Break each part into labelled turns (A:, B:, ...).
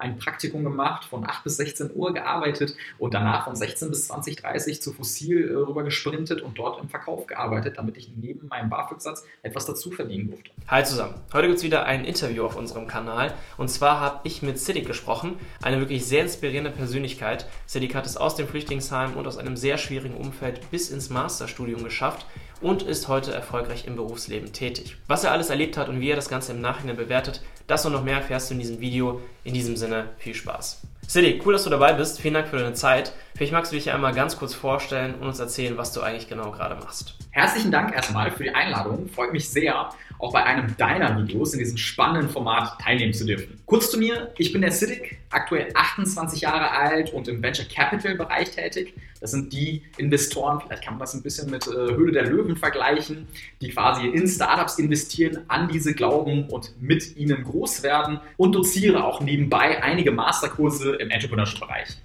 A: ein Praktikum gemacht, von 8 bis 16 Uhr gearbeitet und danach von 16 bis 20, 30 zu Fossil äh, rüber gesprintet und dort im Verkauf gearbeitet, damit ich neben meinem BAföG-Satz etwas dazu verdienen durfte.
B: Hi zusammen. Heute gibt es wieder ein Interview auf unserem Kanal und zwar habe ich mit Siddiq gesprochen, eine wirklich sehr inspirierende Persönlichkeit. Siddiq hat es aus dem Flüchtlingsheim und aus einem sehr schwierigen Umfeld bis ins Masterstudium geschafft und ist heute erfolgreich im Berufsleben tätig. Was er alles erlebt hat und wie er das Ganze im Nachhinein bewertet, das und noch mehr erfährst du in diesem Video. In diesem Sinne, viel Spaß. Siddiq, cool, dass du dabei bist. Vielen Dank für deine Zeit. Vielleicht magst du dich einmal ganz kurz vorstellen und uns erzählen, was du eigentlich genau gerade machst.
A: Herzlichen Dank erstmal für die Einladung. Freut mich sehr, auch bei einem deiner Videos in diesem spannenden Format teilnehmen zu dürfen. Kurz zu mir, ich bin der Siddiq, aktuell 28 Jahre alt und im Venture Capital Bereich tätig. Das sind die Investoren, vielleicht kann man das ein bisschen mit äh, Höhle der Löwen vergleichen, die quasi in Startups investieren, an diese glauben und mit ihnen groß werden und doziere auch nebenbei einige Masterkurse im Entrepreneurship-Bereich.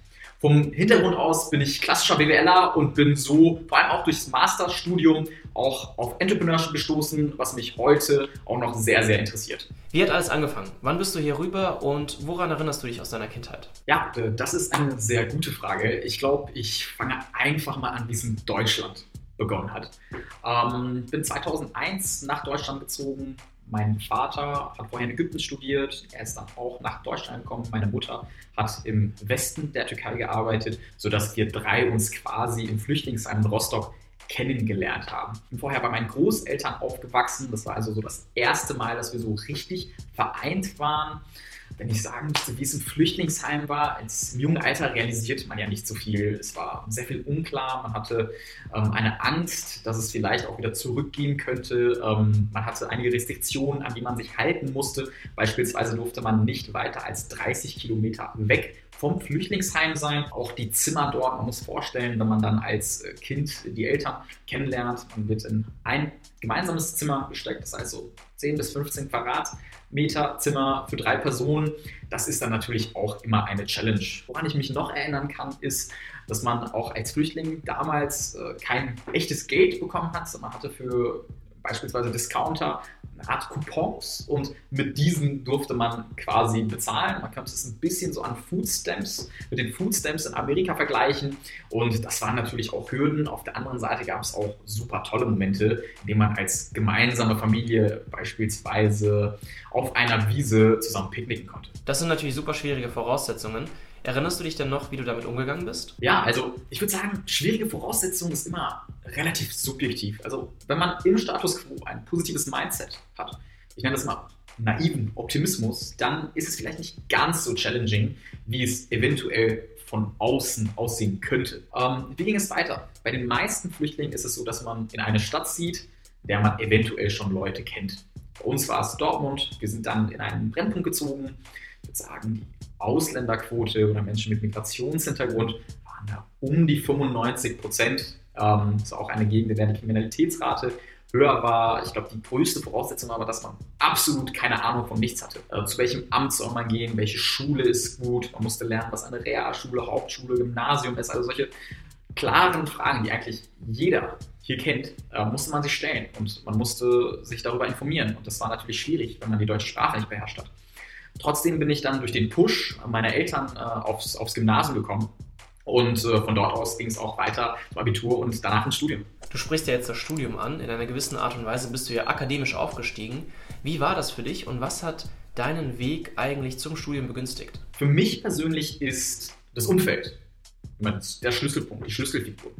A: Vom Hintergrund aus bin ich klassischer BWLer und bin so vor allem auch durchs Masterstudium auch auf Entrepreneurship gestoßen, was mich heute auch noch sehr, sehr interessiert.
B: Wie hat alles angefangen? Wann bist du hier rüber und woran erinnerst du dich aus deiner Kindheit?
A: Ja, das ist eine sehr gute Frage. Ich glaube, ich fange einfach mal an, wie es in Deutschland begonnen hat. Ähm, bin 2001 nach Deutschland gezogen, mein Vater hat vorher in Ägypten studiert, er ist dann auch nach Deutschland gekommen. Meine Mutter hat im Westen der Türkei gearbeitet, sodass wir drei uns quasi im Flüchtlingsheim in Rostock kennengelernt haben. Ich bin vorher bei meinen Großeltern aufgewachsen. Das war also so das erste Mal, dass wir so richtig vereint waren wenn ich sagen müsste, wie es im Flüchtlingsheim war, als im jungen Alter realisierte man ja nicht so viel. Es war sehr viel unklar. Man hatte ähm, eine Angst, dass es vielleicht auch wieder zurückgehen könnte. Ähm, man hatte einige Restriktionen, an die man sich halten musste. Beispielsweise durfte man nicht weiter als 30 Kilometer weg vom Flüchtlingsheim sein. Auch die Zimmer dort, man muss vorstellen, wenn man dann als äh, Kind die Eltern kennenlernt, man wird in ein gemeinsames Zimmer gesteckt, das heißt so 10 bis 15 Quadratmeter Zimmer für drei Personen. Das ist dann natürlich auch immer eine Challenge. Woran ich mich noch erinnern kann, ist, dass man auch als Flüchtling damals äh, kein echtes Geld bekommen hat. Man hatte für beispielsweise Discounter eine Art Coupons und mit diesen durfte man quasi bezahlen. Man könnte es ein bisschen so an Foodstamps mit den Foodstamps in Amerika vergleichen und das waren natürlich auch Hürden. Auf der anderen Seite gab es auch super tolle Momente, in denen man als gemeinsame Familie beispielsweise auf einer Wiese zusammen picknicken konnte.
B: Das sind natürlich super schwierige Voraussetzungen. Erinnerst du dich denn noch, wie du damit umgegangen bist?
A: Ja, also ich würde sagen, schwierige Voraussetzungen ist immer relativ subjektiv. Also wenn man im Status quo ein positives Mindset hat, ich nenne das mal naiven Optimismus, dann ist es vielleicht nicht ganz so challenging, wie es eventuell von außen aussehen könnte. Ähm, wie ging es weiter? Bei den meisten Flüchtlingen ist es so, dass man in eine Stadt zieht, der man eventuell schon Leute kennt. Bei uns war es Dortmund. Wir sind dann in einen Brennpunkt gezogen. Sagen, die Ausländerquote oder Menschen mit Migrationshintergrund waren da um die 95 Prozent. Ähm, das ist auch eine Gegend, in der die Kriminalitätsrate höher war. Ich glaube, die größte Voraussetzung war aber, dass man absolut keine Ahnung von nichts hatte. Also, zu welchem Amt soll man gehen? Welche Schule ist gut? Man musste lernen, was eine Realschule, Hauptschule, Gymnasium ist. Also solche klaren Fragen, die eigentlich jeder hier kennt, äh, musste man sich stellen und man musste sich darüber informieren. Und das war natürlich schwierig, wenn man die deutsche Sprache nicht beherrscht hat. Trotzdem bin ich dann durch den Push meiner Eltern äh, aufs, aufs Gymnasium gekommen. Und äh, von dort aus ging es auch weiter zum Abitur und danach ins Studium.
B: Du sprichst ja jetzt das Studium an. In einer gewissen Art und Weise bist du ja akademisch aufgestiegen. Wie war das für dich und was hat deinen Weg eigentlich zum Studium begünstigt?
A: Für mich persönlich ist das Umfeld der Schlüsselpunkt, die Schlüsselfigur.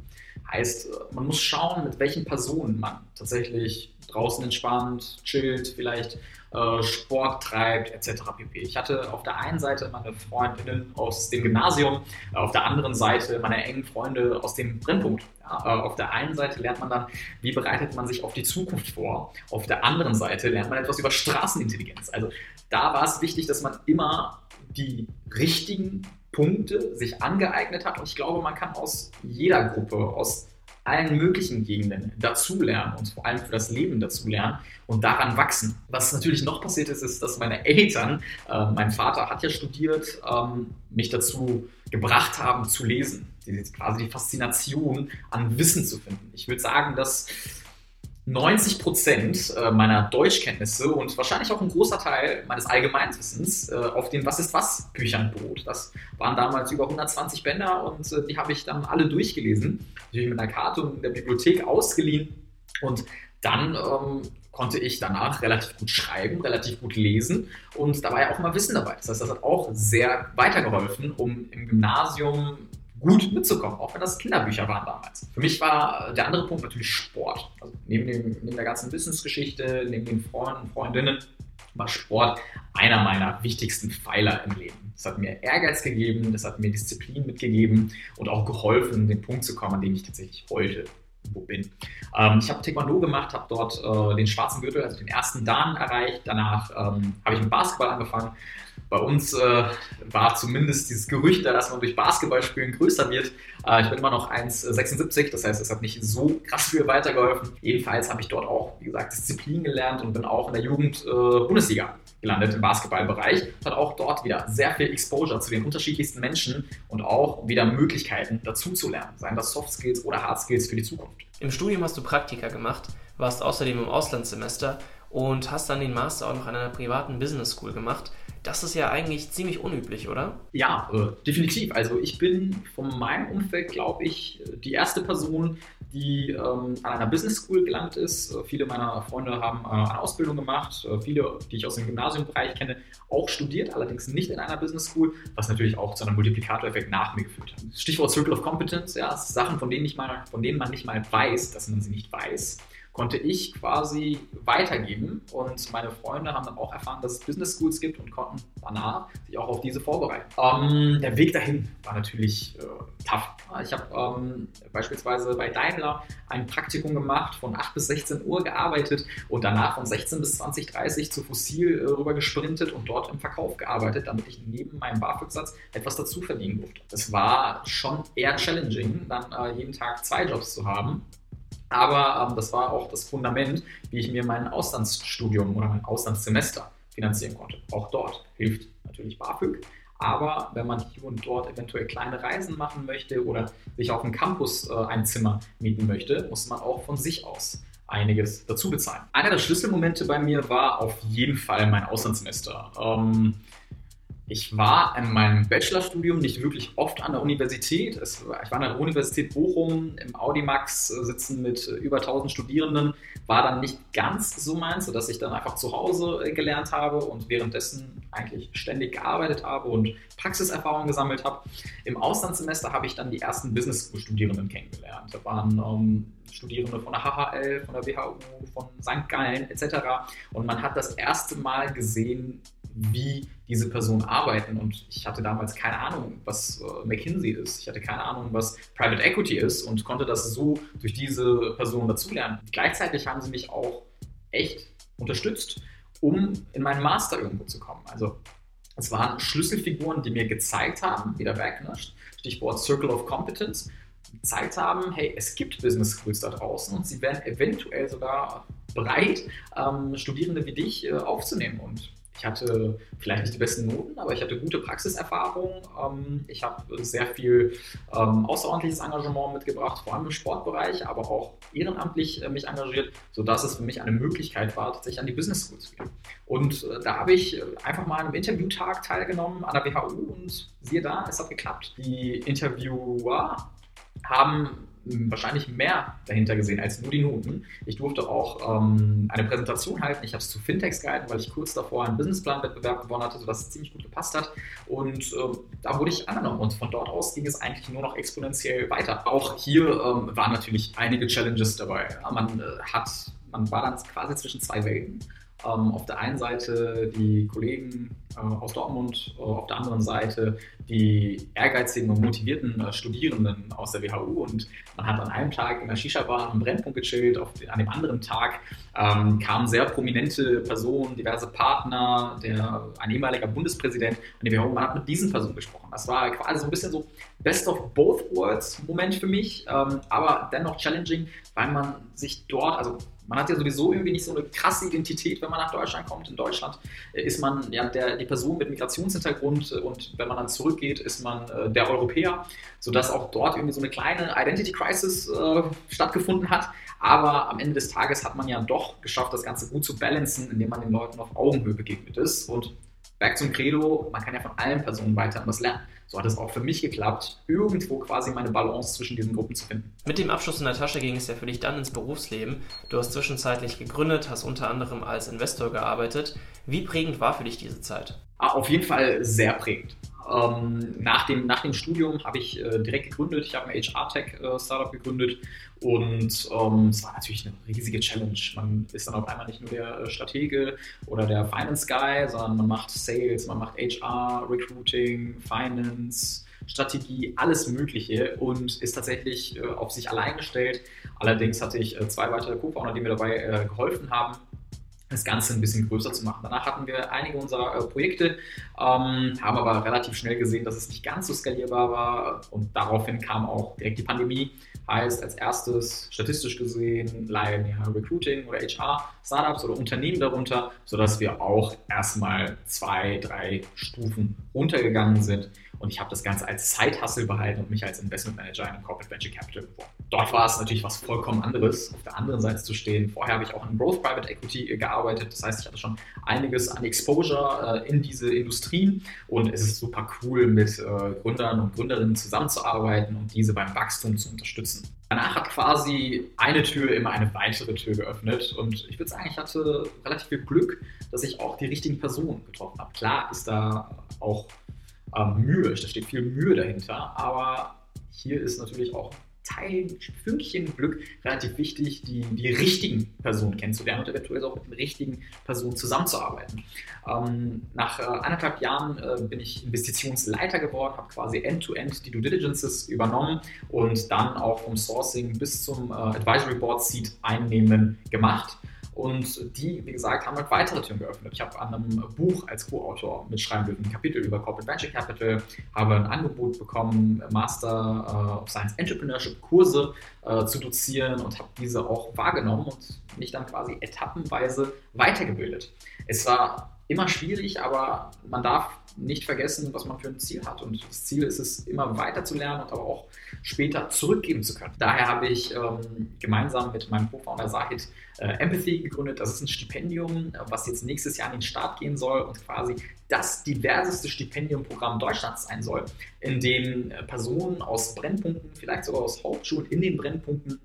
A: Heißt, äh, man muss schauen, mit welchen Personen man tatsächlich draußen entspannt, chillt, vielleicht äh, Sport treibt, etc. pp. Ich hatte auf der einen Seite meine Freundinnen aus dem Gymnasium, auf der anderen Seite meine engen Freunde aus dem Brennpunkt. Ja, äh, auf der einen Seite lernt man dann, wie bereitet man sich auf die Zukunft vor. Auf der anderen Seite lernt man etwas über Straßenintelligenz. Also da war es wichtig, dass man immer die richtigen Punkte sich angeeignet hat. Und ich glaube, man kann aus jeder Gruppe, aus allen möglichen Gegenden dazulernen und vor allem für das Leben dazulernen und daran wachsen. Was natürlich noch passiert ist, ist, dass meine Eltern, äh, mein Vater hat ja studiert, ähm, mich dazu gebracht haben zu lesen. Die, quasi die Faszination an Wissen zu finden. Ich würde sagen, dass 90 Prozent äh, meiner Deutschkenntnisse und wahrscheinlich auch ein großer Teil meines Allgemeinwissens äh, auf den Was ist was Büchern beruht. Das waren damals über 120 Bänder und äh, die habe ich dann alle durchgelesen, natürlich mit einer Karte und in der Bibliothek ausgeliehen und dann ähm, konnte ich danach relativ gut schreiben, relativ gut lesen und da war ja auch mal Wissen dabei. Das heißt, das hat auch sehr weitergeholfen, um im Gymnasium gut mitzukommen, auch wenn das Kinderbücher waren damals. Für mich war der andere Punkt natürlich Sport. Also neben, dem, neben der ganzen Wissensgeschichte, neben den Freunden, Freundinnen, war Sport einer meiner wichtigsten Pfeiler im Leben. Das hat mir Ehrgeiz gegeben, das hat mir Disziplin mitgegeben und auch geholfen, den Punkt zu kommen, an dem ich tatsächlich heute wo bin. Ähm, ich habe Taekwondo gemacht, habe dort äh, den schwarzen Gürtel, also den ersten Dan erreicht. Danach ähm, habe ich mit Basketball angefangen. Bei uns äh, war zumindest dieses Gerücht da, dass man durch Basketballspielen größer wird. Äh, ich bin immer noch 1,76, das heißt, es hat nicht so krass viel weitergeholfen. Jedenfalls habe ich dort auch, wie gesagt, Disziplin gelernt und bin auch in der Jugend äh, gelandet im Basketballbereich. Hat auch dort wieder sehr viel Exposure zu den unterschiedlichsten Menschen und auch wieder Möglichkeiten dazu zu lernen, seien das Soft Skills oder Hard Skills für die Zukunft.
B: Im Studium hast du Praktika gemacht, warst außerdem im Auslandssemester und hast dann den Master auch noch an einer privaten Business School gemacht. Das ist ja eigentlich ziemlich unüblich, oder?
A: Ja, äh, definitiv. Also ich bin von meinem Umfeld, glaube ich, die erste Person, die ähm, an einer Business School gelandet ist. Äh, viele meiner Freunde haben äh, eine Ausbildung gemacht. Äh, viele, die ich aus dem Gymnasiumbereich kenne, auch studiert, allerdings nicht in einer Business School, was natürlich auch zu einem Multiplikatoreffekt nach mir geführt hat. Stichwort Circle of Competence, ja, Sachen, von denen, ich mal, von denen man nicht mal weiß, dass man sie nicht weiß konnte ich quasi weitergeben. Und meine Freunde haben dann auch erfahren, dass es Business Schools gibt und konnten danach sich auch auf diese vorbereiten. Ähm, der Weg dahin war natürlich äh, tough. Ich habe ähm, beispielsweise bei Daimler ein Praktikum gemacht, von 8 bis 16 Uhr gearbeitet und danach von 16 bis 20, 30 zu Fossil äh, rüber gesprintet und dort im Verkauf gearbeitet, damit ich neben meinem BAföG-Satz etwas dazu verdienen durfte. Es war schon eher challenging, dann äh, jeden Tag zwei Jobs zu haben. Aber ähm, das war auch das Fundament, wie ich mir mein Auslandsstudium oder mein Auslandssemester finanzieren konnte. Auch dort hilft natürlich BAföG. Aber wenn man hier und dort eventuell kleine Reisen machen möchte oder sich auf dem Campus äh, ein Zimmer mieten möchte, muss man auch von sich aus einiges dazu bezahlen. Einer der Schlüsselmomente bei mir war auf jeden Fall mein Auslandssemester. Ähm, ich war in meinem Bachelorstudium nicht wirklich oft an der Universität. Es, ich war an der Universität Bochum im Audimax äh, sitzen mit äh, über 1000 Studierenden. War dann nicht ganz so meins, sodass ich dann einfach zu Hause äh, gelernt habe und währenddessen eigentlich ständig gearbeitet habe und Praxiserfahrung gesammelt habe. Im Auslandssemester habe ich dann die ersten Business School Studierenden kennengelernt. Da waren ähm, Studierende von der HHL, von der WHU, von St. Gallen etc. Und man hat das erste Mal gesehen, wie diese Personen arbeiten. Und ich hatte damals keine Ahnung, was äh, McKinsey ist. Ich hatte keine Ahnung, was Private Equity ist und konnte das so durch diese Personen dazulernen. Gleichzeitig haben sie mich auch echt unterstützt, um in meinen Master irgendwo zu kommen. Also es waren Schlüsselfiguren, die mir gezeigt haben, wieder weg, ne? Stichwort Circle of Competence, gezeigt haben, hey, es gibt Business Schools da draußen und sie werden eventuell sogar bereit, ähm, Studierende wie dich äh, aufzunehmen. Und ich hatte vielleicht nicht die besten Noten, aber ich hatte gute Praxiserfahrung. Ähm, ich habe sehr viel ähm, außerordentliches Engagement mitgebracht, vor allem im Sportbereich, aber auch ehrenamtlich äh, mich engagiert, sodass es für mich eine Möglichkeit war, tatsächlich an die Business School zu gehen. Und äh, da habe ich äh, einfach mal an einem Interviewtag teilgenommen an der WHU und siehe da, es hat geklappt. Die Interviewer haben wahrscheinlich mehr dahinter gesehen als nur die Noten. Ich durfte auch ähm, eine Präsentation halten. Ich habe es zu Fintechs gehalten, weil ich kurz davor einen Businessplan-Wettbewerb gewonnen hatte, sodass es ziemlich gut gepasst hat. Und äh, da wurde ich angenommen. Und von dort aus ging es eigentlich nur noch exponentiell weiter. Auch hier ähm, waren natürlich einige Challenges dabei. Man äh, hat, man war dann quasi zwischen zwei Welten. Ähm, auf der einen Seite die Kollegen äh, aus Dortmund, äh, auf der anderen Seite die ehrgeizigen und motivierten äh, Studierenden aus der WHU. Und man hat an einem Tag in der Shisha-Bar am Brennpunkt gechillt, den, an dem anderen Tag ähm, kamen sehr prominente Personen, diverse Partner, der, ein ehemaliger Bundespräsident an die WHU. Man hat mit diesen Personen gesprochen. Das war quasi so ein bisschen so Best of Both Worlds Moment für mich, ähm, aber dennoch challenging, weil man sich dort, also Man hat ja sowieso irgendwie nicht so eine krasse Identität, wenn man nach Deutschland kommt. In Deutschland äh, ist man ja der, die Person mit Migrationshintergrund und wenn man dann zurückgeht, ist man äh, der Europäer, sodass auch dort irgendwie so eine kleine Identity Crisis äh, stattgefunden hat. Aber am Ende des Tages hat man ja doch geschafft, das Ganze gut zu balancen, indem man den Leuten auf Augenhöhe begegnet ist. Und back zum Credo, man kann ja von allen Personen weiter was lernen. So hat es auch für mich geklappt, irgendwo quasi meine Balance zwischen diesen Gruppen zu finden.
B: Mit dem Abschluss in der Tasche ging es ja für dich dann ins Berufsleben. Du hast zwischenzeitlich gegründet, hast unter anderem als Investor gearbeitet. Wie prägend war für dich diese Zeit?
A: Ah, auf jeden Fall sehr prägend. Ähm, nach, dem, nach dem Studium habe ich äh, direkt gegründet. Ich habe ein HR-Tech-Startup äh, gegründet und ähm, es war natürlich eine riesige Challenge. Man ist dann auf einmal nicht nur der äh, Stratege oder der Finance Guy, sondern man macht Sales, man macht HR, Recruiting, Finance, Strategie, alles Mögliche und ist tatsächlich äh, auf sich allein gestellt. Allerdings hatte ich äh, zwei weitere Co-Founder, die mir dabei äh, geholfen haben das Ganze ein bisschen größer zu machen. Danach hatten wir einige unserer äh, Projekte, ähm, haben aber relativ schnell gesehen, dass es nicht ganz so skalierbar war und daraufhin kam auch direkt die Pandemie. Heißt als erstes statistisch gesehen leiden ja Recruiting oder HR Startups oder Unternehmen darunter, sodass wir auch erstmal zwei, drei Stufen runtergegangen sind und ich habe das Ganze als Side-Hustle behalten und mich als Investment Manager in einem Corporate Venture Capital beworben. Dort war es natürlich was vollkommen anderes, auf der anderen Seite zu stehen. Vorher habe ich auch in Growth Private Equity gearbeitet. Das heißt, ich hatte schon einiges an Exposure äh, in diese Industrien und es ist super cool, mit äh, Gründern und Gründerinnen zusammenzuarbeiten und diese beim Wachstum zu unterstützen. Danach hat quasi eine Tür immer eine weitere Tür geöffnet und ich würde sagen, ich hatte relativ viel Glück, dass ich auch die richtigen Personen getroffen habe. Klar ist da auch ähm, Mühe, da steht viel Mühe dahinter, aber hier ist natürlich auch Teil, Fünkchen Glück relativ wichtig, die, die richtigen Personen kennenzulernen und eventuell auch mit den richtigen Personen zusammenzuarbeiten. Ähm, nach äh, anderthalb Jahren äh, bin ich Investitionsleiter geworden, habe quasi end-to-end -End die Due Diligences übernommen und dann auch vom Sourcing bis zum äh, Advisory Board Seat einnehmen gemacht. Und die, wie gesagt, haben halt weitere Türen geöffnet. Ich habe an einem Buch als Co-Autor mitschreiben dürfen, ein Kapitel über Corporate Venture Capital, habe ein Angebot bekommen, Master of Science Entrepreneurship Kurse äh, zu dozieren und habe diese auch wahrgenommen und mich dann quasi etappenweise weitergebildet. Es war immer schwierig, aber man darf nicht vergessen, was man für ein Ziel hat. Und das Ziel ist es, immer weiter zu lernen und aber auch später zurückgeben zu können. Daher habe ich ähm, gemeinsam mit meinem Co-Founder Sahid äh, Empathy gegründet. Das ist ein Stipendium, was jetzt nächstes Jahr in den Start gehen soll und quasi das diverseste Stipendiumprogramm Deutschlands sein soll, in dem äh, Personen aus Brennpunkten, vielleicht sogar aus Hauptschulen in den Brennpunkten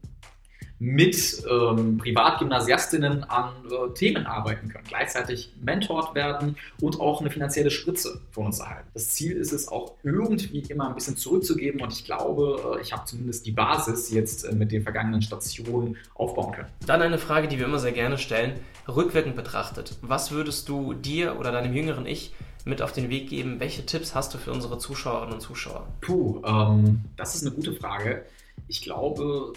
A: mit ähm, Privatgymnasiastinnen an äh, Themen arbeiten können, gleichzeitig mentort werden und auch eine finanzielle Spritze von uns erhalten. Das Ziel ist es auch irgendwie immer ein bisschen zurückzugeben und ich glaube, äh, ich habe zumindest die Basis jetzt äh, mit den vergangenen Stationen aufbauen können.
B: Dann eine Frage, die wir immer sehr gerne stellen, rückwirkend betrachtet. Was würdest du dir oder deinem jüngeren Ich mit auf den Weg geben? Welche Tipps hast du für unsere Zuschauerinnen und Zuschauer?
A: Puh, ähm, das ist eine gute Frage. Ich glaube,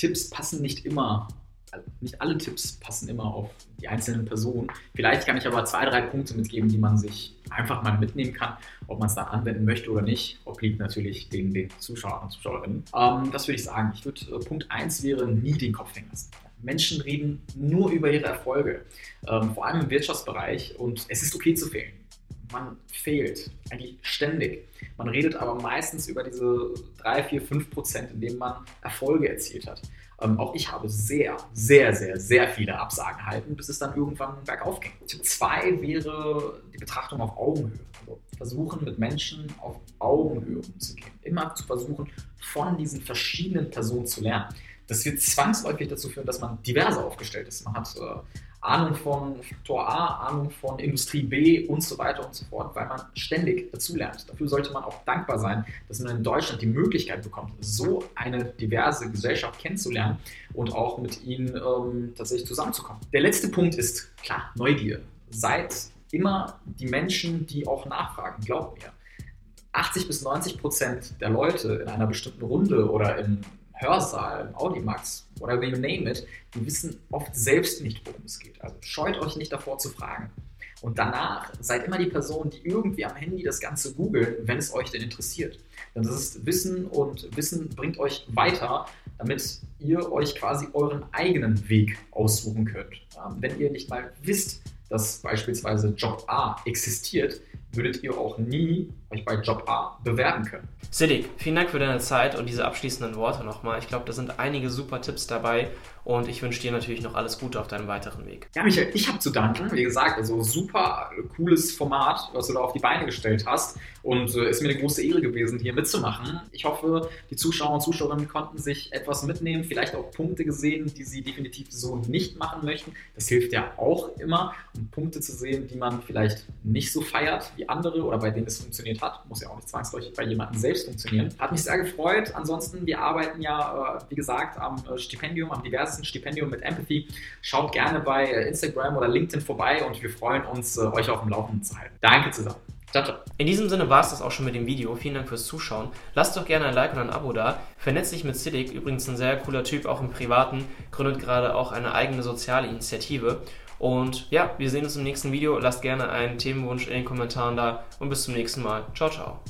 A: Tipps passen nicht immer, also nicht alle Tipps passen immer auf die einzelnen Personen. Vielleicht kann ich aber zwei, drei Punkte mitgeben, die man sich einfach mal mitnehmen kann. Ob man es dann anwenden möchte oder nicht, obliegt natürlich den, den Zuschauern und Zuschauerinnen. Ähm, das würde ich sagen. Ich würde, äh, Punkt 1 wäre, nie den Kopf hängen lassen. Menschen reden nur über ihre Erfolge, ähm, vor allem im Wirtschaftsbereich und es ist okay zu fehlen man fehlt eigentlich ständig. Man redet aber meistens über diese 3, 4, 5 Prozent, in denen man Erfolge erzielt hat. Ähm, auch ich habe sehr, sehr, sehr, sehr viele Absagen erhalten, bis es dann irgendwann bergauf ging. Tipp 2 wäre die Betrachtung auf Augenhöhe. Also versuchen, mit Menschen auf Augenhöhe umzugehen. Immer zu versuchen, von diesen verschiedenen Personen zu lernen. Das wird zwangsläufig dazu führen, dass man diverser aufgestellt ist. Man hat äh, Ahnung von Faktor A, Ahnung von Industrie B und so weiter und so fort, weil man ständig dazulernt. Dafür sollte man auch dankbar sein, dass man in Deutschland die Möglichkeit bekommt, so eine diverse Gesellschaft kennenzulernen und auch mit ihnen ähm, tatsächlich zusammenzukommen. Der letzte Punkt ist, klar, Neugier. Seid immer die Menschen, die auch nachfragen, glaubt mir. 80 bis 90 Prozent der Leute in einer bestimmten Runde oder im Hörsaal, im Audimax, whatever you name it, die wissen oft selbst nicht, worum es geht. Also scheut euch nicht davor zu fragen. Und danach seid immer die Person, die irgendwie am Handy das Ganze googelt, wenn es euch denn interessiert. Denn das ist Wissen und Wissen bringt euch weiter, damit ihr euch quasi euren eigenen Weg aussuchen könnt. Wenn ihr nicht mal wisst, dass beispielsweise Job A existiert, würdet ihr auch nie euch bei Job A bewerben können.
B: Siddiq, vielen Dank für deine Zeit und diese abschließenden Worte nochmal. Ich glaube, da sind einige super Tipps dabei und ich wünsche dir natürlich noch alles Gute auf deinem weiteren Weg.
A: Ja, Michael, ich habe zu danken. Wie gesagt, also super cooles Format, was du da auf die Beine gestellt hast und äh, ist mir eine große Ehre gewesen, hier mitzumachen. Ich hoffe, die Zuschauer und Zuschauerinnen konnten sich etwas mitnehmen, vielleicht auch Punkte gesehen, die sie definitiv so nicht machen möchten. Das hilft ja auch immer, um Punkte zu sehen, die man vielleicht nicht so feiert wie andere oder bei denen es funktioniert hat muss ja auch nicht zwangsläufig bei jemandem selbst funktionieren. Hat mich sehr gefreut. Ansonsten, wir arbeiten ja, äh, wie gesagt, am äh, Stipendium, am diversen Stipendium mit Empathy. Schaut gerne bei äh, Instagram oder LinkedIn vorbei und wir freuen uns, euch auf dem Laufenden zu halten. Danke zusammen.
B: Ciao, ciao. In diesem Sinne war es das auch schon mit dem Video. Vielen Dank fürs Zuschauen. Lasst doch gerne ein Like und ein Abo da. Vernetzt dich mit Siddiq, übrigens ein sehr cooler Typ, auch im Privaten, gründet gerade auch eine eigene soziale Initiative. Und ja, wir sehen uns im nächsten Video. Lasst gerne einen Themenwunsch in den Kommentaren da und bis zum nächsten Mal. Ciao, ciao.